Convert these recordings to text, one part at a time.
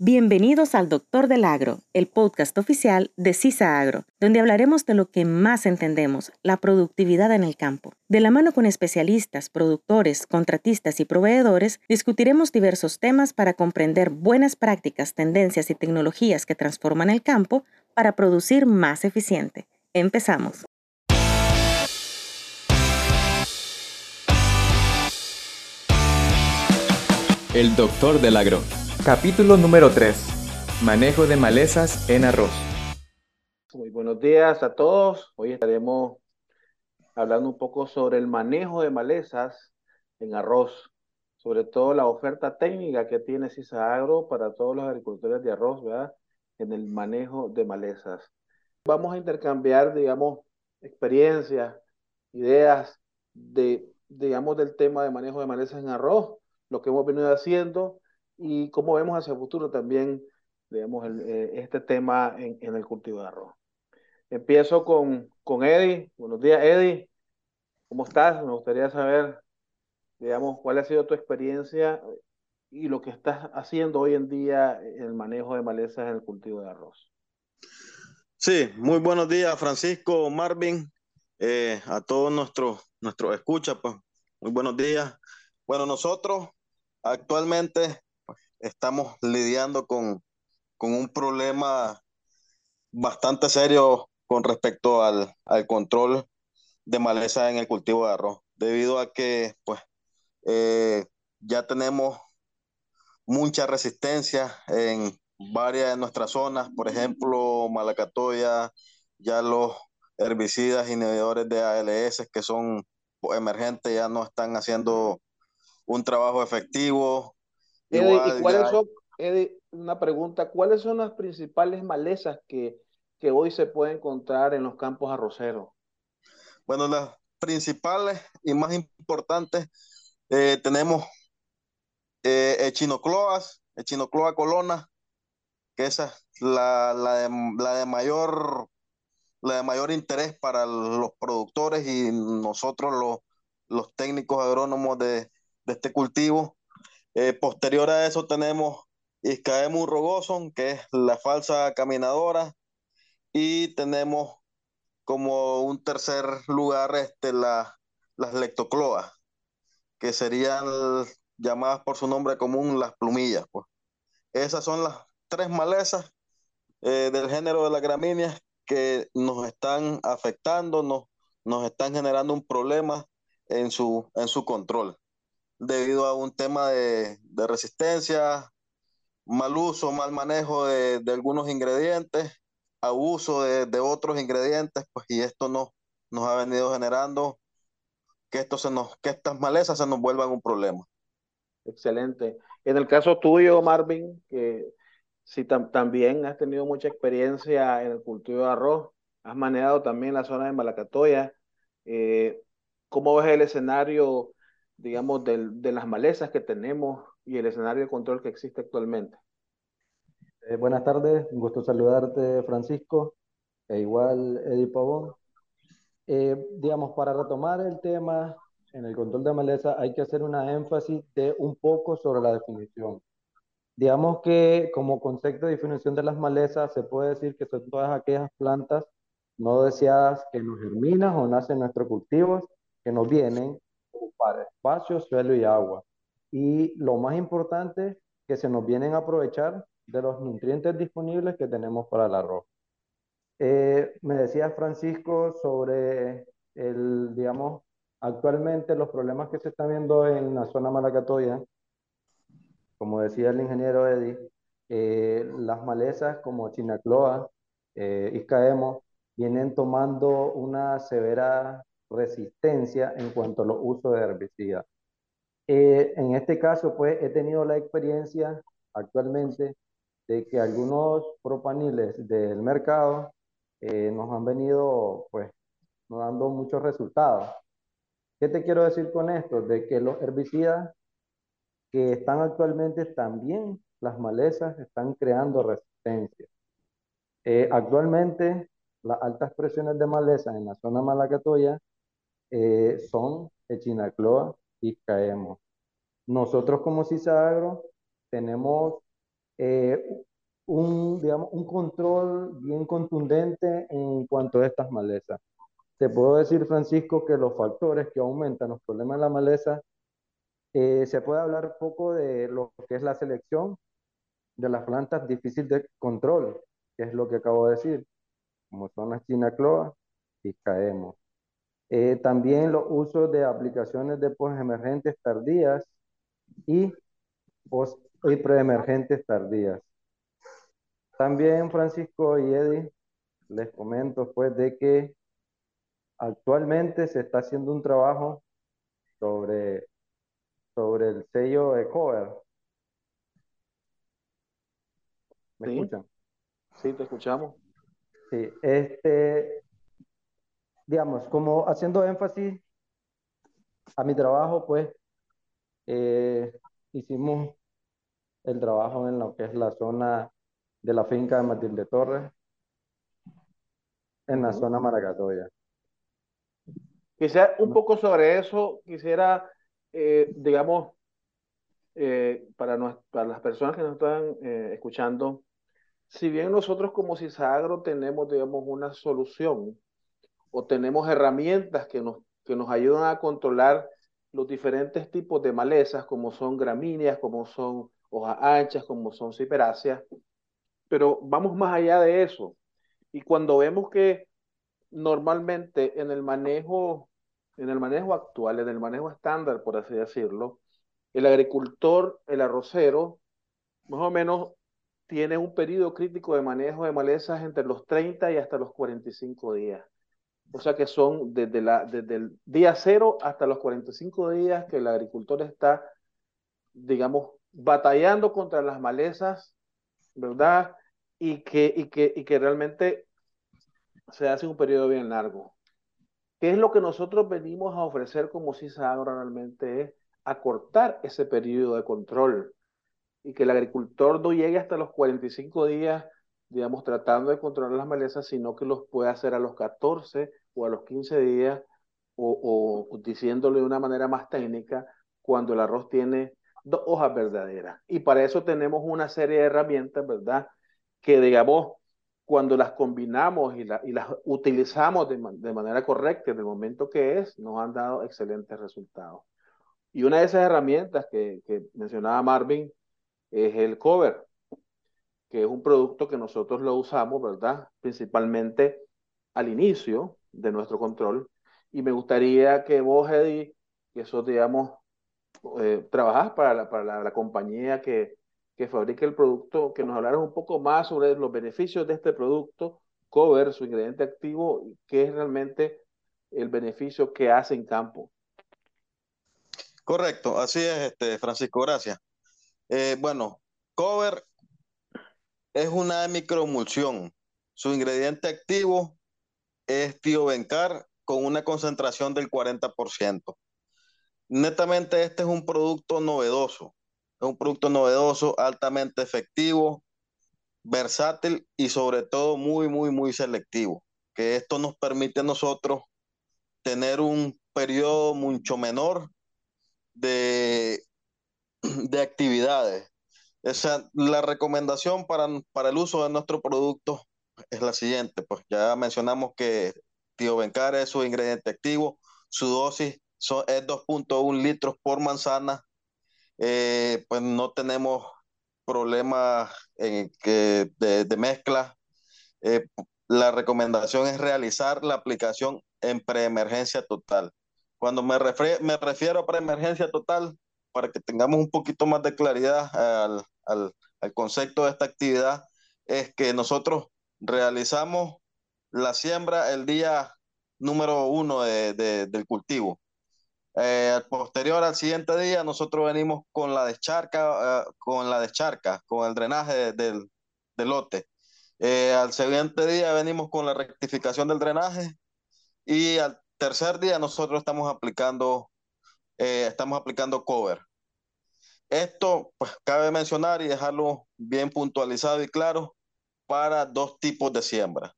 Bienvenidos al Doctor del Agro, el podcast oficial de CISA Agro, donde hablaremos de lo que más entendemos, la productividad en el campo. De la mano con especialistas, productores, contratistas y proveedores, discutiremos diversos temas para comprender buenas prácticas, tendencias y tecnologías que transforman el campo para producir más eficiente. Empezamos. El Doctor del Agro Capítulo número 3. Manejo de malezas en arroz. Muy buenos días a todos. Hoy estaremos hablando un poco sobre el manejo de malezas en arroz, sobre todo la oferta técnica que tiene CISA Agro para todos los agricultores de arroz, ¿verdad? En el manejo de malezas. Vamos a intercambiar, digamos, experiencias, ideas de, digamos, del tema de manejo de malezas en arroz, lo que hemos venido haciendo y cómo vemos hacia el futuro también, digamos, eh, este tema en, el cultivo de arroz. Empiezo con, con Eddie. Buenos días, Eddie. ¿Cómo estás? Me gustaría saber, digamos, cuál ha sido tu experiencia y lo que estás haciendo hoy en día en el manejo de malezas en el cultivo de arroz. Sí, muy buenos días, Francisco, Marvin, eh, a todos nuestros nuestros escuchas, pues, muy buenos días. Bueno, nosotros actualmente estamos lidiando con, un problema bastante serio con respecto al, control de maleza en el cultivo de arroz, debido a que pues eh, ya tenemos mucha resistencia en varias de nuestras zonas, por ejemplo, Malacatoya, ya los herbicidas inhibidores de ALS que son emergentes ya no están haciendo un trabajo efectivo, Eddie, ¿y cuáles son, una pregunta, ¿cuáles son las principales malezas que, que hoy se pueden encontrar en los campos arroceros? Bueno, las principales y más importantes eh, tenemos eh, echinocloas, echinocloa colona, que esa es la, la, de, la, de, mayor la de mayor interés para los productores y nosotros los, los técnicos agrónomos de, de este cultivo. Eh, posterior a eso tenemos Iscaemus rogoson, que es la falsa caminadora, y tenemos como un tercer lugar este, la, las lectocloas, que serían llamadas por su nombre común las plumillas. Pues. Esas son las tres malezas eh, del género de las gramíneas que nos están afectando, nos, nos están generando un problema en su, en su control debido a un tema de, resistencia, mal uso, mal manejo de, algunos ingredientes, abuso de, de, otros ingredientes, pues y esto no, nos ha venido generando que, esto se nos, que estas malezas se nos vuelvan un problema. Excelente. En el caso tuyo, Marvin, que si también has tenido mucha experiencia en el cultivo de arroz, has manejado también la zona de Malacatoya, eh, ¿cómo ves el escenario digamos, de las malezas que tenemos y el escenario de control que existe actualmente. Eh, buenas tardes, un gusto saludarte, Francisco, e igual Eddie Pavón. Eh, digamos, para retomar el tema en el control de maleza, hay que hacer una énfasis de un poco sobre la definición. Digamos que como concepto de definición de las malezas, se puede decir que son todas aquellas plantas no deseadas que nos germinan o nacen en nuestros cultivos, que nos vienen para espacio, suelo y agua. Y lo más importante, que se nos vienen a aprovechar de los nutrientes disponibles que tenemos para el arroz. Eh, me decía Francisco sobre el, digamos, actualmente los problemas que se están viendo en la zona Malacatoya. Como decía el ingeniero Eddie, eh, las malezas como Chinacloa, eh, Iscaemo, vienen tomando una severa resistencia en cuanto a los usos de herbicidas. Eh, en este caso, pues he tenido la experiencia actualmente de que algunos propaniles del mercado eh, nos han venido, pues, dando muchos resultados. ¿Qué te quiero decir con esto? De que los herbicidas que están actualmente también, las malezas, están creando resistencia. Eh, actualmente, las altas presiones de maleza en la zona malacatoya eh, son Echinacloa y Caemo. Nosotros como CISAGRO tenemos eh, un, digamos, un control bien contundente en cuanto a estas malezas. Te puedo decir, Francisco, que los factores que aumentan los problemas de la maleza, eh, se puede hablar poco de lo que es la selección de las plantas difícil de control, que es lo que acabo de decir, como son las chinacloas y caemos. Eh, también los usos de aplicaciones de postemergentes tardías y, post y preemergentes tardías. También Francisco y Eddie, les comento pues de que actualmente se está haciendo un trabajo sobre, sobre el sello de cover. ¿Me escuchan? Sí, te escuchamos. Sí, este, digamos, como haciendo énfasis a mi trabajo, pues eh, hicimos el trabajo en lo que es la zona de la finca de Matilde Torres, en la zona Maracatoya. Quisiera un poco sobre eso, quisiera, eh, digamos, eh, para, para las personas que nos están escuchando, si bien nosotros como CISAGRO tenemos, digamos, una solución o tenemos herramientas que nos, que nos ayudan a controlar los diferentes tipos de malezas, como son gramíneas, como son hojas anchas, como son ciperáceas, pero vamos más allá de eso. Y cuando vemos que normalmente en el manejo, en el manejo actual, en el manejo estándar, por así decirlo, el agricultor, el arrocero, más o menos tiene un periodo crítico de manejo de malezas entre los 30 y hasta los 45 días. O sea que son desde, la, desde el día cero hasta los 45 días que el agricultor está, digamos, batallando contra las malezas, ¿verdad? Y que, y que, y que realmente se hace un periodo bien largo. ¿Qué es lo que nosotros venimos a ofrecer como CISA realmente? Es acortar ese periodo de control y que el agricultor no llegue hasta los 45 días, digamos, tratando de controlar las malezas, sino que los pueda hacer a los 14 o a los 15 días o, diciéndolo de una manera más técnica, cuando el arroz tiene dos hojas verdaderas. Y para eso tenemos una serie de herramientas, ¿verdad? Que digamos, cuando las combinamos y, las utilizamos de, manera correcta en el momento que es, nos han dado excelentes resultados. Y una de esas herramientas que mencionaba Marvin es el cover, que es un producto que nosotros lo usamos, ¿verdad? Principalmente al inicio de nuestro control. Y me gustaría que vos, Eddie, que sos, digamos, eh, trabajás para la, para la, compañía que, que fabrica el producto, que nos hablaras un poco más sobre los beneficios de este producto, cover, su ingrediente activo, qué es realmente el beneficio que hace en campo. Correcto, así es, este, Francisco, gracias. Eh, bueno, cover es una microemulsión. Su ingrediente activo es tiobencar con una concentración del 40%. Netamente este es un producto novedoso. Es un producto novedoso, altamente efectivo, versátil y sobre todo muy, muy, muy selectivo. Que esto nos permite a nosotros tener un periodo mucho menor de de actividades. Esa, la recomendación para, para el uso de nuestro producto es la siguiente, pues ya mencionamos que Bencar es su ingrediente activo, su dosis son, es 2.1 litros por manzana, eh, pues no tenemos problemas que, de, mezcla. Eh, la recomendación es realizar la aplicación en preemergencia total. Cuando me, me refiero a preemergencia total, para que tengamos un poquito más de claridad al, al, al concepto de esta actividad, es que nosotros realizamos la siembra el día número uno de, de, del cultivo. Eh, posterior al siguiente día, nosotros venimos con la descharca, uh, con la descharca, con el drenaje del, del lote. Eh, al siguiente día venimos con la rectificación del drenaje y al tercer día nosotros estamos aplicando, eh, estamos aplicando cover. Esto, pues, cabe mencionar y dejarlo bien puntualizado y claro para dos tipos de siembra.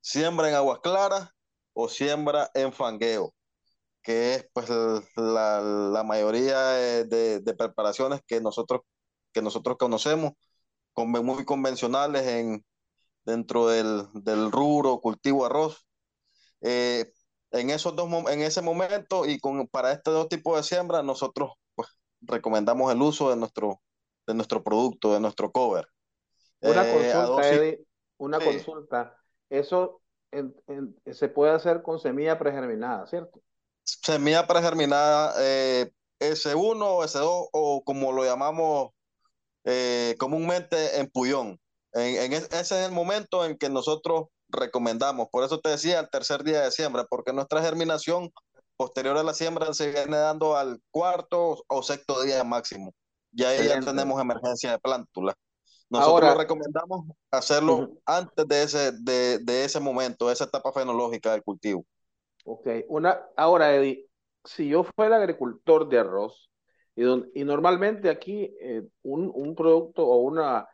Siembra en aguas claras o siembra en fangueo, que es pues la, mayoría de, preparaciones que nosotros, que nosotros conocemos muy convencionales en, dentro del, del rubro cultivo arroz. Eh, en, esos dos, en ese momento y con, para este dos tipos de siembra, nosotros recomendamos el uso de nuestro, de nuestro producto, de nuestro cover. Una eh, consulta, una consulta. Eso se puede hacer con semilla pregerminada, ¿cierto? Semilla pregerminada eh, S1 o S2 o como lo llamamos eh, comúnmente en puyón. En, ese es el momento en que nosotros recomendamos. Por eso te decía el tercer día de siembra, porque nuestra germinación posterior a la siembra se viene dando al cuarto o sexto día máximo. Ya ahí ya tenemos emergencia de plántula. Nosotros recomendamos hacerlo antes de ese, de, de, ese momento, esa etapa fenológica del cultivo. Ok, una, ahora Eddie, si yo fuera agricultor de arroz, y, y normalmente aquí eh, un, un, producto o una,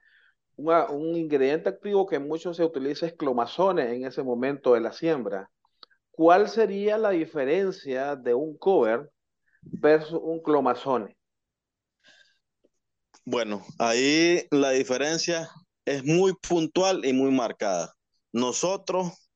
un ingrediente activo que mucho se utiliza es clomazone en ese momento de la siembra. ¿Cuál sería la diferencia de un cover versus un clomazone? Bueno, ahí la diferencia es muy puntual y muy marcada. Nosotros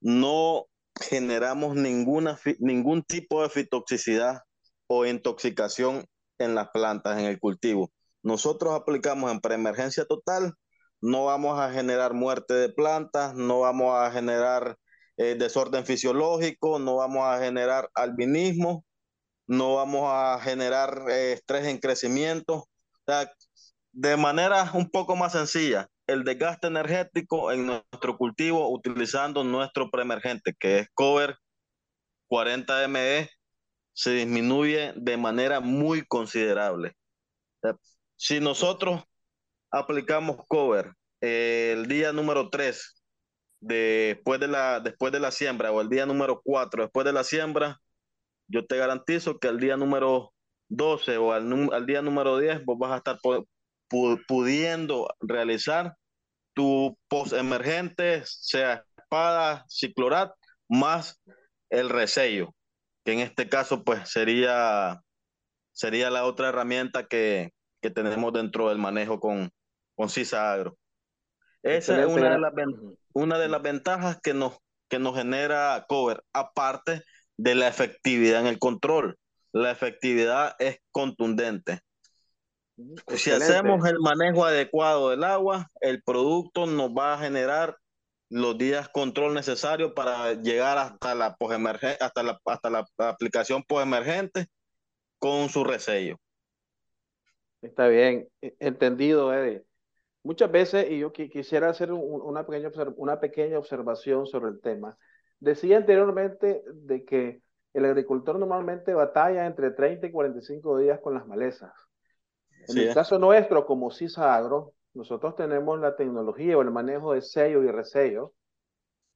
no generamos ninguna, ningún tipo de fitoxicidad o intoxicación en las plantas, en el cultivo. Nosotros aplicamos en preemergencia total, no vamos a generar muerte de plantas, no vamos a generar eh, desorden fisiológico, no vamos a generar albinismo, no vamos a generar eh, estrés en crecimiento de manera un poco más sencilla, el desgaste energético en nuestro cultivo utilizando nuestro preemergente, que es cover 40 ME, se disminuye de manera muy considerable. Si nosotros aplicamos cover el día número 3 después de la, después de la siembra o el día número 4 después de la siembra, yo te garantizo que el día número 12 o al, día número 10 vos vas a estar pudiendo realizar tu post emergente, sea espada, ciclorat, más el resello, que en este caso pues sería, sería la otra herramienta que, que tenemos dentro del manejo con, con CISA Agro. Esa es una de, las, una de las ventajas que nos, que nos genera Cover, aparte de la efectividad en el control la efectividad es contundente. Si hacemos el manejo adecuado del agua, el producto nos va a generar los días control necesarios para llegar hasta la hasta la, hasta la aplicación posemergente con su resello. Está bien, e, entendido, Eddie. Muchas veces, y yo quisiera hacer una, pequeña, una pequeña observación sobre el tema, decía anteriormente de que el agricultor normalmente batalla entre 30 y 45 días con las malezas. En el caso nuestro, como CISA Agro, nosotros tenemos la tecnología o el manejo de sello y resello,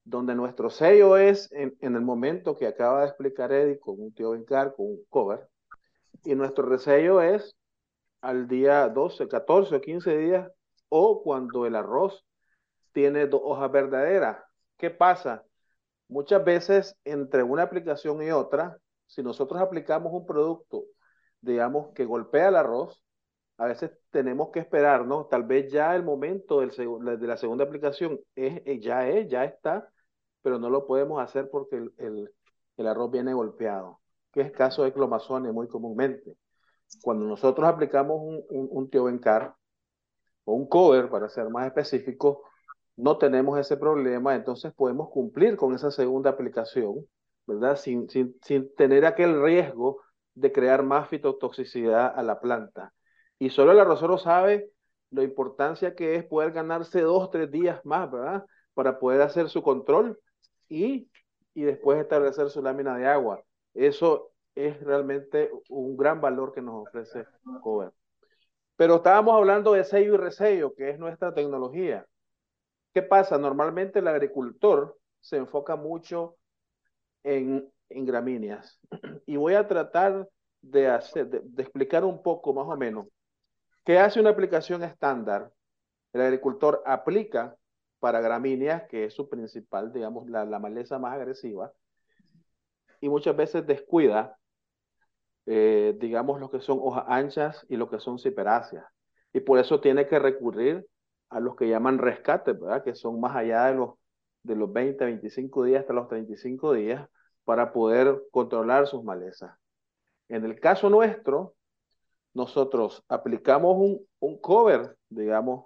donde nuestro sello es en, el momento que acaba de explicar Eddie con un tío Bencar, con un cover, y nuestro resello es al día 12, 14 o 15 días, o cuando el arroz tiene dos hojas verdaderas. ¿Qué pasa? Muchas veces entre una aplicación y otra, si nosotros aplicamos un producto, digamos, que golpea el arroz, a veces tenemos que esperar, ¿no? Tal vez ya el momento del de la segunda aplicación es, eh, ya es, ya está, pero no lo podemos hacer porque el, el, arroz viene golpeado, que es caso de clomazone muy comúnmente. Cuando nosotros aplicamos un, un, un un cover, para ser más específico, no tenemos ese problema, entonces podemos cumplir con esa segunda aplicación, ¿verdad? Sin, sin, sin tener aquel riesgo de crear más fitotoxicidad a la planta. Y solo el arrocero sabe la importancia que es poder ganarse dos, tres días más, ¿verdad? Para poder hacer su control y, y después establecer su lámina de agua. Eso es realmente un gran valor que nos ofrece Cover. Pero estábamos hablando de sello y resello, que es nuestra tecnología. ¿Qué pasa? Normalmente el agricultor se enfoca mucho en, en gramíneas. Y voy a tratar de, hacer, de, explicar un poco más o menos qué hace una aplicación estándar. El agricultor aplica para gramíneas, que es su principal, digamos, la, la maleza más agresiva, y muchas veces descuida, eh, digamos, lo que son hojas anchas y lo que son ciperáceas. Y por eso tiene que recurrir a los que llaman rescates, ¿verdad? Que son más allá de los, de los 20, 25 días hasta los 35 días para poder controlar sus malezas. En el caso nuestro, nosotros aplicamos un, un cover, digamos,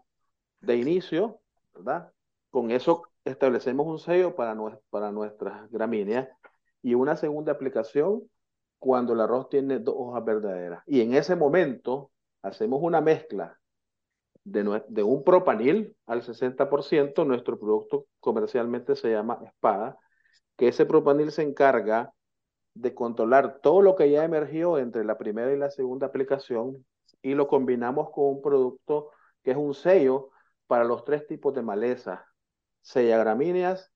de inicio, ¿verdad? Con eso establecemos un sello para, para nuestras gramíneas y una segunda aplicación cuando el arroz tiene dos hojas verdaderas. Y en ese momento hacemos una mezcla de, un propanil al 60%, nuestro producto comercialmente se llama espada, que ese propanil se encarga de controlar todo lo que ya emergió entre la primera y la segunda aplicación y lo combinamos con un producto que es un sello para los tres tipos de maleza, sella gramíneas,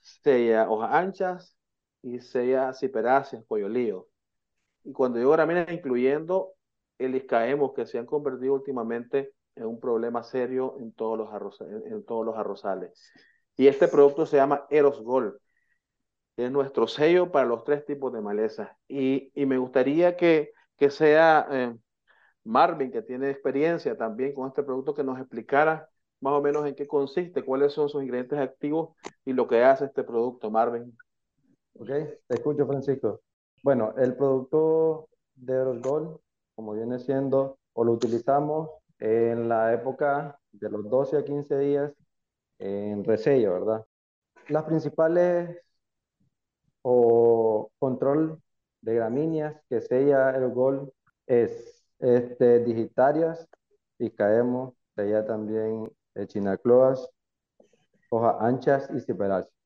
sella hojas anchas y sella ciperáceas, lío. Y cuando digo gramíneas, incluyendo el iscaemos, que se han convertido últimamente en un problema serio en todos los, arrozales. Y este producto se llama Eros Gold. Es nuestro sello para los tres tipos de maleza. Y, me gustaría que, que sea eh, Marvin, que tiene experiencia también con este producto, que nos explicara más o menos en qué consiste, cuáles son sus ingredientes activos y lo que hace este producto, Marvin. Ok, te escucho, Francisco. Bueno, el producto de Gold, como viene siendo, o lo utilizamos en la época de los 12 a 15 días en resello, ¿verdad? Las principales o control de gramíneas que sella el Gold es este, digitarias y caemos, sella también chinacloas, hojas anchas y ciperáceas.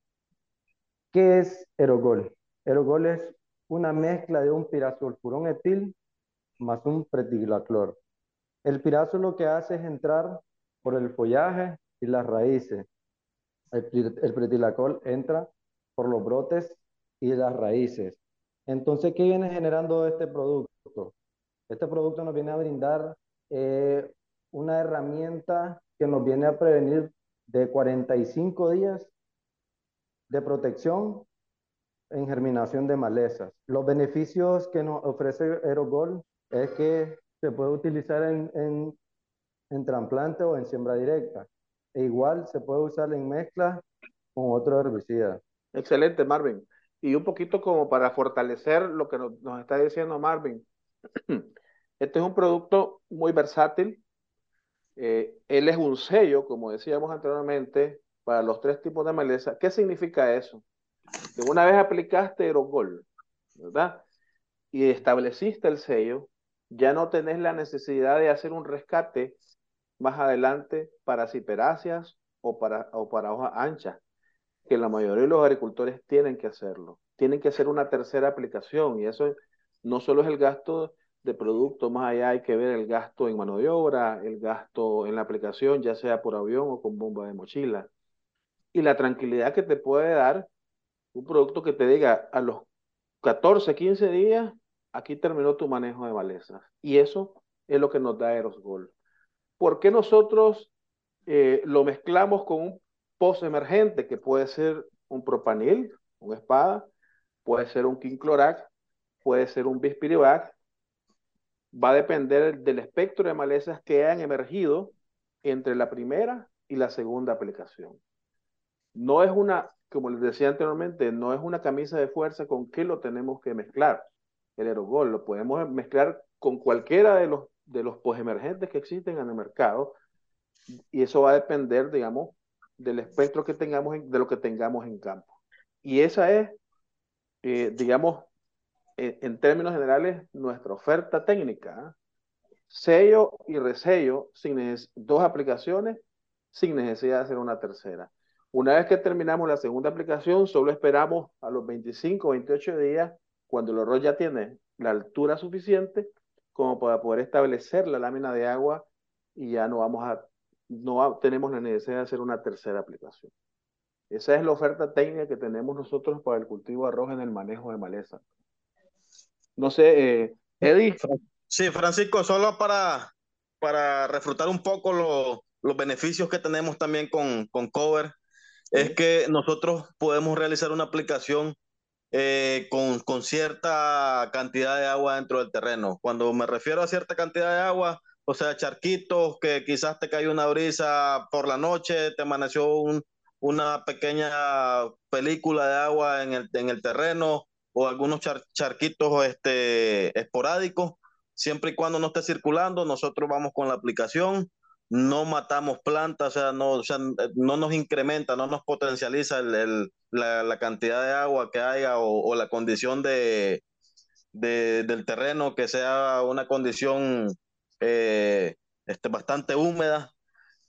¿Qué es erogol? Erogol es una mezcla de un pirasulfurón etil más un pretilaclor. El pirazo lo que hace es entrar por el follaje y las raíces. El, el pretilacol entra por los brotes y las raíces. Entonces, ¿qué viene generando este producto? Este producto nos viene a brindar eh, una herramienta que nos viene a prevenir de 45 días de protección en germinación de malezas. Los beneficios que nos ofrece Aerogol es que se puede utilizar en, en, en trasplante o en siembra directa. E igual se puede usar en mezcla con otro herbicida. Excelente, Marvin. Y un poquito como para fortalecer lo que nos, nos está diciendo Marvin. Este es un producto muy versátil, eh, él es un sello, como decíamos anteriormente, para los tres tipos de maleza. ¿Qué significa eso? Que una vez aplicaste Erogol, ¿verdad? Y estableciste el sello, ya no tenés la necesidad de hacer un rescate más adelante para ciperáceas o para, o para hojas anchas, que la mayoría de los agricultores tienen que hacerlo. Tienen que hacer una tercera aplicación y eso no solo es el gasto de producto, más allá hay que ver el gasto en mano de obra, el gasto en la aplicación, ya sea por avión o con bomba de mochila. Y la tranquilidad que te puede dar un producto que te diga a los 14, 15 días, aquí terminó tu manejo de malezas. Y eso es lo que nos da Aerosgol. ¿Por qué nosotros eh, lo mezclamos con un post emergente que puede ser un propanil, un espada, puede ser un quinclorac, puede ser un bispirivac, va a depender del espectro de malezas que han emergido entre la primera y la segunda aplicación. No es una, como les decía anteriormente, no es una camisa de fuerza con qué lo tenemos que mezclar. El aerogol lo podemos mezclar con cualquiera de los, de los posemergentes que existen en el mercado y eso va a depender, digamos, del espectro que tengamos, de lo que tengamos en campo. Y esa es, eh, digamos, en, términos generales, nuestra oferta técnica, sello y resello, sin dos aplicaciones, sin necesidad de hacer una tercera. Una vez que terminamos la segunda aplicación, solo esperamos a los 25 o 28 días, cuando el arroz ya tiene la altura suficiente como para poder establecer la lámina de agua y ya no vamos a, no tenemos la necesidad de hacer una tercera aplicación. Esa es la oferta técnica que tenemos nosotros para el cultivo de arroz en el manejo de maleza. No sé, eh. Sí, Francisco, solo para, para refrutar un poco los beneficios que tenemos también con, con Cover, es que nosotros podemos realizar una aplicación eh, con, con, cierta cantidad de agua dentro del terreno. Cuando me refiero a cierta cantidad de agua, o sea, charquitos, que quizás te cayó una brisa por la noche, te amaneció un, una pequeña película de agua en el, en el terreno o algunos charquitos este, esporádicos, siempre y cuando no esté circulando, nosotros vamos con la aplicación, no matamos plantas, o sea, no, no nos incrementa, no nos potencializa el, la, cantidad de agua que haya o, la condición de, del terreno, que sea una condición eh, este, bastante húmeda.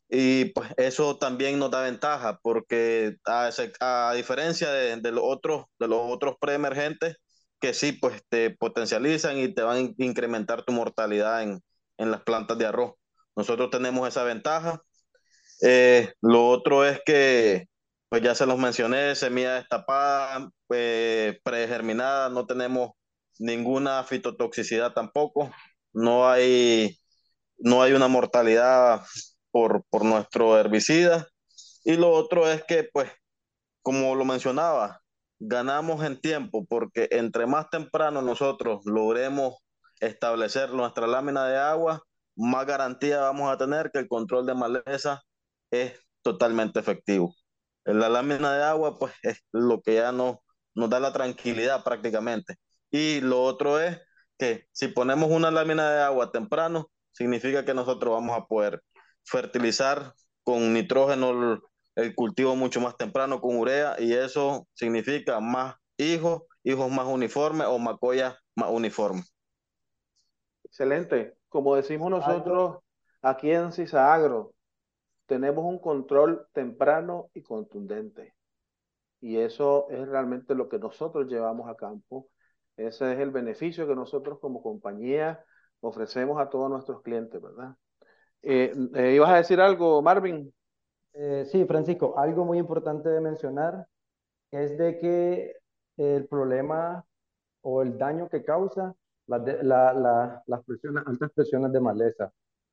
Y pues eso también nos da ventaja, porque a, a diferencia de, de, los otros, de los otros preemergentes, que sí, pues te potencializan y te van a incrementar tu mortalidad en, en las plantas de arroz. Nosotros tenemos esa ventaja. Eh, lo otro es que, pues ya se los mencioné, semilla destapada, eh, pregerminada, no tenemos ninguna fitotoxicidad tampoco, no hay, no hay una mortalidad por, por nuestro herbicida. Y lo otro es que, pues, como lo mencionaba, ganamos en tiempo porque entre más temprano nosotros logremos establecer nuestra lámina de agua, más garantía vamos a tener que el control de maleza es totalmente efectivo. La lámina de agua, pues es lo que ya no, nos da la tranquilidad prácticamente. Y lo otro es que si ponemos una lámina de agua temprano, significa que nosotros vamos a poder fertilizar con nitrógeno el cultivo mucho más temprano con urea y eso significa más hijos, hijos más uniformes o macoyas más uniformes. Excelente. Como decimos nosotros aquí en CISAGRO, tenemos un control temprano y contundente. Y eso es realmente lo que nosotros llevamos a campo. Ese es el beneficio que nosotros como compañía ofrecemos a todos nuestros clientes, ¿verdad? Eh, eh, ¿Ibas a decir algo, Marvin? Eh, sí, Francisco, algo muy importante de mencionar es de que el problema o el daño que causa las altas presiones de maleza.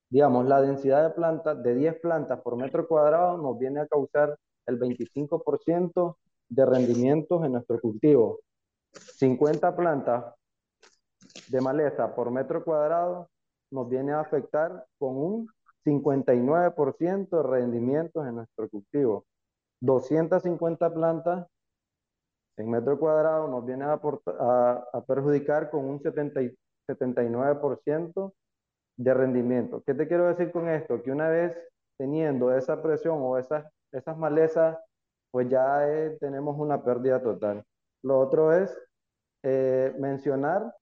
Digamos, la densidad de plantas, de 10 plantas por metro cuadrado, nos viene a causar el 25% de rendimientos en nuestro cultivo. 50 plantas de maleza por metro cuadrado nos viene a afectar con un 59% de rendimientos en nuestro cultivo. 250 plantas en metro cuadrado nos viene a, a, perjudicar con un 70, 79% de rendimiento. ¿Qué te quiero decir con esto? Que una vez teniendo esa presión o esas, esas malezas, pues ya eh, tenemos una pérdida total. Lo otro es eh, mencionar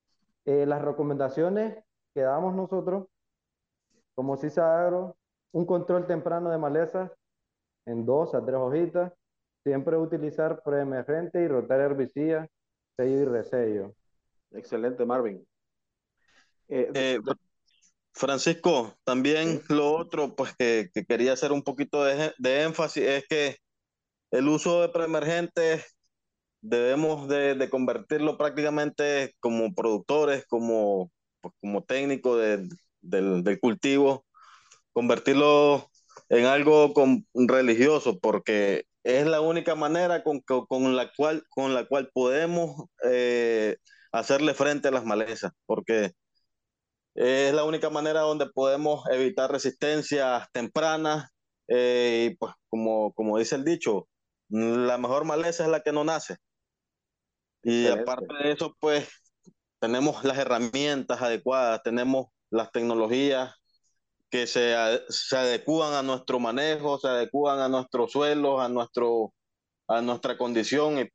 eh, las recomendaciones que damos nosotros como CISA Agro, un control temprano de malezas en dos a tres hojitas, siempre utilizar preemergente y rotar herbicida, sello y resello. Excelente, Marvin. Eh, eh, Francisco, también lo otro pues que, quería hacer un poquito de, énfasis es que el uso de preemergentes debemos de, convertirlo prácticamente como productores, como, pues, como técnicos del, del, cultivo, convertirlo en algo con, religioso, porque es la única manera con, con, la, cual, con la cual podemos eh, hacerle frente a las malezas, porque es la única manera donde podemos evitar resistencias tempranas eh, y pues como, como dice el dicho, la mejor maleza es la que no nace. Y aparte de eso, pues tenemos las herramientas adecuadas, tenemos las tecnologías que se, se adecúan a nuestro manejo, se adecúan a nuestros suelos, a, nuestro, a nuestra condición. Y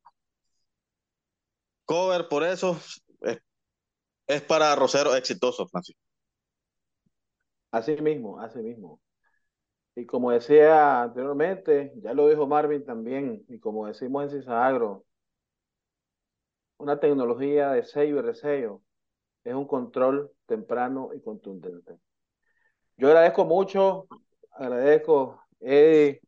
cover, por eso, es, es para arroceros exitosos, Francisco. Así mismo, así mismo. Y como decía anteriormente, ya lo dijo Marvin también, y como decimos en Agro, una tecnología de sello y resello es un control temprano y contundente. Yo agradezco mucho, agradezco Eddie,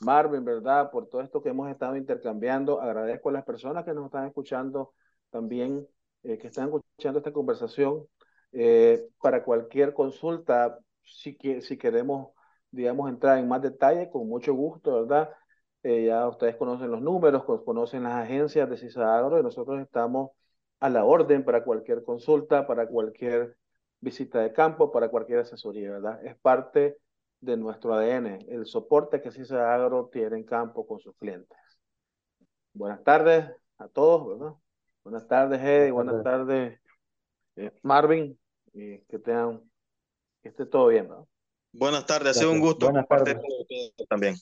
Marvin, ¿verdad? Por todo esto que hemos estado intercambiando. Agradezco a las personas que nos están escuchando también, eh, que están escuchando esta conversación. Eh, para cualquier consulta, si, si queremos, digamos, entrar en más detalle, con mucho gusto, ¿verdad? Eh, ya ustedes conocen los números, conocen las agencias de CISAGRO y nosotros estamos a la orden para cualquier consulta, para cualquier visita de campo, para cualquier asesoría, ¿verdad? Es parte de nuestro ADN, el soporte que CISA Agro tiene en campo con sus clientes. Buenas tardes a todos, ¿verdad? Buenas tardes, Eddie, buenas, tardes, eh, Marvin, y que tengan, que esté todo bien, ¿no? Buenas tardes, ha sido un gusto buenas compartir tardes. también.